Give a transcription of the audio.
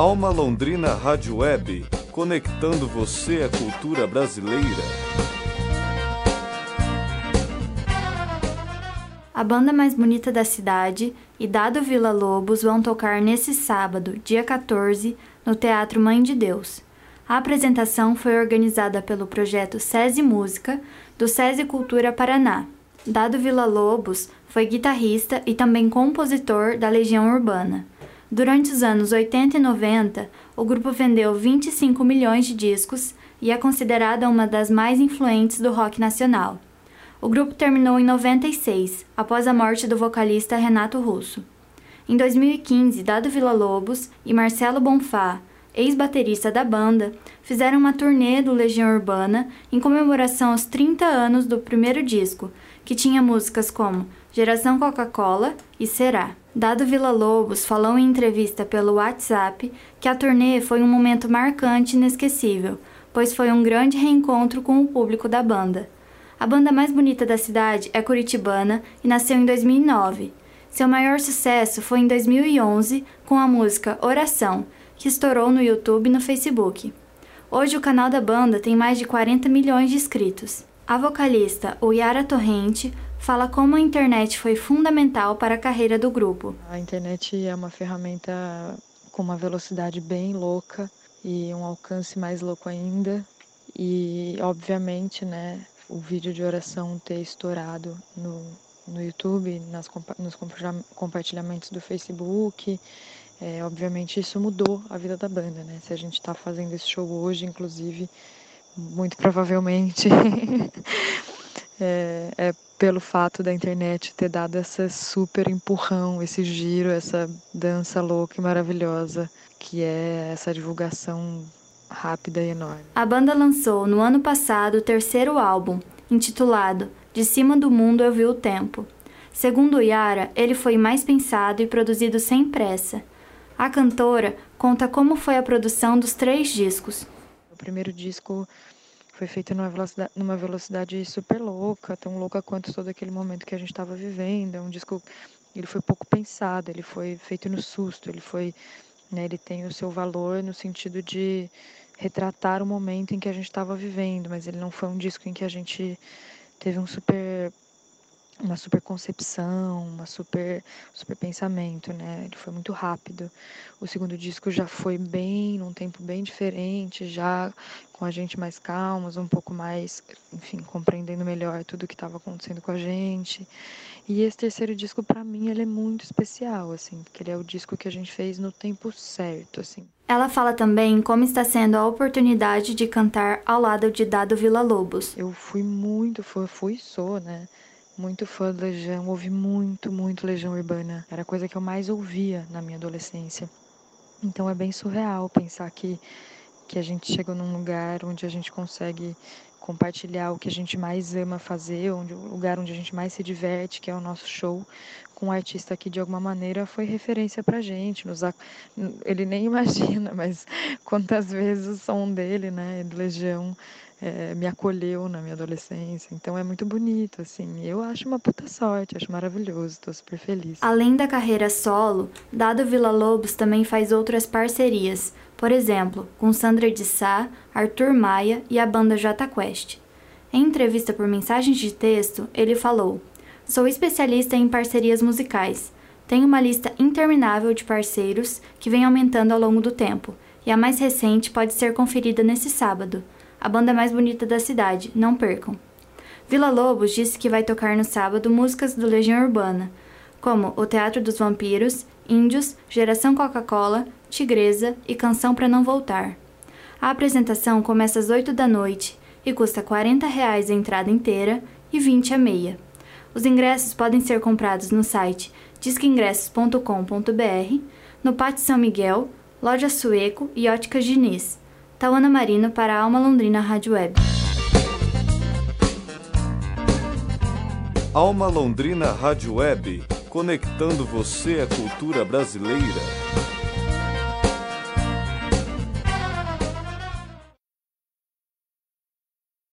Alma Londrina Rádio Web, conectando você à cultura brasileira. A banda mais bonita da cidade e Dado Vila Lobos vão tocar nesse sábado, dia 14, no Teatro Mãe de Deus. A apresentação foi organizada pelo projeto SESI Música, do SESI Cultura Paraná. Dado Vila Lobos foi guitarrista e também compositor da Legião Urbana. Durante os anos 80 e 90, o grupo vendeu 25 milhões de discos e é considerada uma das mais influentes do rock nacional. O grupo terminou em 96, após a morte do vocalista Renato Russo. Em 2015, Dado Vila Lobos e Marcelo Bonfá, ex-baterista da banda, fizeram uma turnê do Legião Urbana em comemoração aos 30 anos do primeiro disco, que tinha músicas como Geração Coca-Cola e Será. Dado Vila Lobos falou em entrevista pelo WhatsApp que a turnê foi um momento marcante e inesquecível, pois foi um grande reencontro com o público da banda. A banda mais bonita da cidade é curitibana e nasceu em 2009. Seu maior sucesso foi em 2011 com a música Oração, que estourou no YouTube e no Facebook. Hoje o canal da banda tem mais de 40 milhões de inscritos. A vocalista Yara Torrente fala como a internet foi fundamental para a carreira do grupo. A internet é uma ferramenta com uma velocidade bem louca e um alcance mais louco ainda. E obviamente, né, o vídeo de oração ter estourado no, no YouTube, nas, nos compartilhamentos do Facebook, é, obviamente isso mudou a vida da banda, né? Se a gente está fazendo esse show hoje, inclusive, muito provavelmente é, é, pelo fato da internet ter dado essa super empurrão, esse giro, essa dança louca e maravilhosa, que é essa divulgação rápida e enorme. A banda lançou no ano passado o terceiro álbum, intitulado De Cima do Mundo Eu Vi o Tempo. Segundo Yara, ele foi mais pensado e produzido sem pressa a cantora conta como foi a produção dos três discos. O primeiro disco foi feito numa velocidade, numa velocidade super louca, tão louca quanto todo aquele momento que a gente estava vivendo. É um disco, ele foi pouco pensado, ele foi feito no susto, ele foi, né, ele tem o seu valor no sentido de retratar o momento em que a gente estava vivendo, mas ele não foi um disco em que a gente teve um super uma super concepção, uma super super pensamento, né? Ele foi muito rápido. O segundo disco já foi bem num tempo bem diferente, já com a gente mais calmos, um pouco mais, enfim, compreendendo melhor tudo que estava acontecendo com a gente. E esse terceiro disco para mim ele é muito especial, assim, porque ele é o disco que a gente fez no tempo certo, assim. Ela fala também como está sendo a oportunidade de cantar ao lado de Dado Vila Lobos. Eu fui muito, fui, fui sou, né? Muito fã de Legião, ouvi muito, muito Legião Urbana. Era a coisa que eu mais ouvia na minha adolescência. Então é bem surreal pensar que, que a gente chegou num lugar onde a gente consegue compartilhar o que a gente mais ama fazer, onde, o lugar onde a gente mais se diverte, que é o nosso show, com um artista que de alguma maneira foi referência pra gente. Nos, ele nem imagina, mas quantas vezes o som dele, né, do Legião, é, me acolheu na minha adolescência. Então é muito bonito, assim. Eu acho uma puta sorte, acho maravilhoso, estou super feliz. Além da carreira solo, Dado Vila Lobos também faz outras parcerias, por exemplo, com Sandra de Sá, Arthur Maia e a banda J Quest. Em entrevista por mensagens de texto, ele falou: Sou especialista em parcerias musicais. Tenho uma lista interminável de parceiros que vem aumentando ao longo do tempo, e a mais recente pode ser conferida nesse sábado a banda mais bonita da cidade, não percam. Vila Lobos disse que vai tocar no sábado músicas do Legião Urbana, como O Teatro dos Vampiros, Índios, Geração Coca-Cola, Tigresa e Canção para Não Voltar. A apresentação começa às 8 da noite e custa 40 reais a entrada inteira e 20 a meia. Os ingressos podem ser comprados no site disqueingressos.com.br, no Pátio São Miguel, Loja Sueco e Óticas Diniz. Tauana Marino para a Alma Londrina Rádio Web. Alma Londrina Rádio Web, conectando você à cultura brasileira.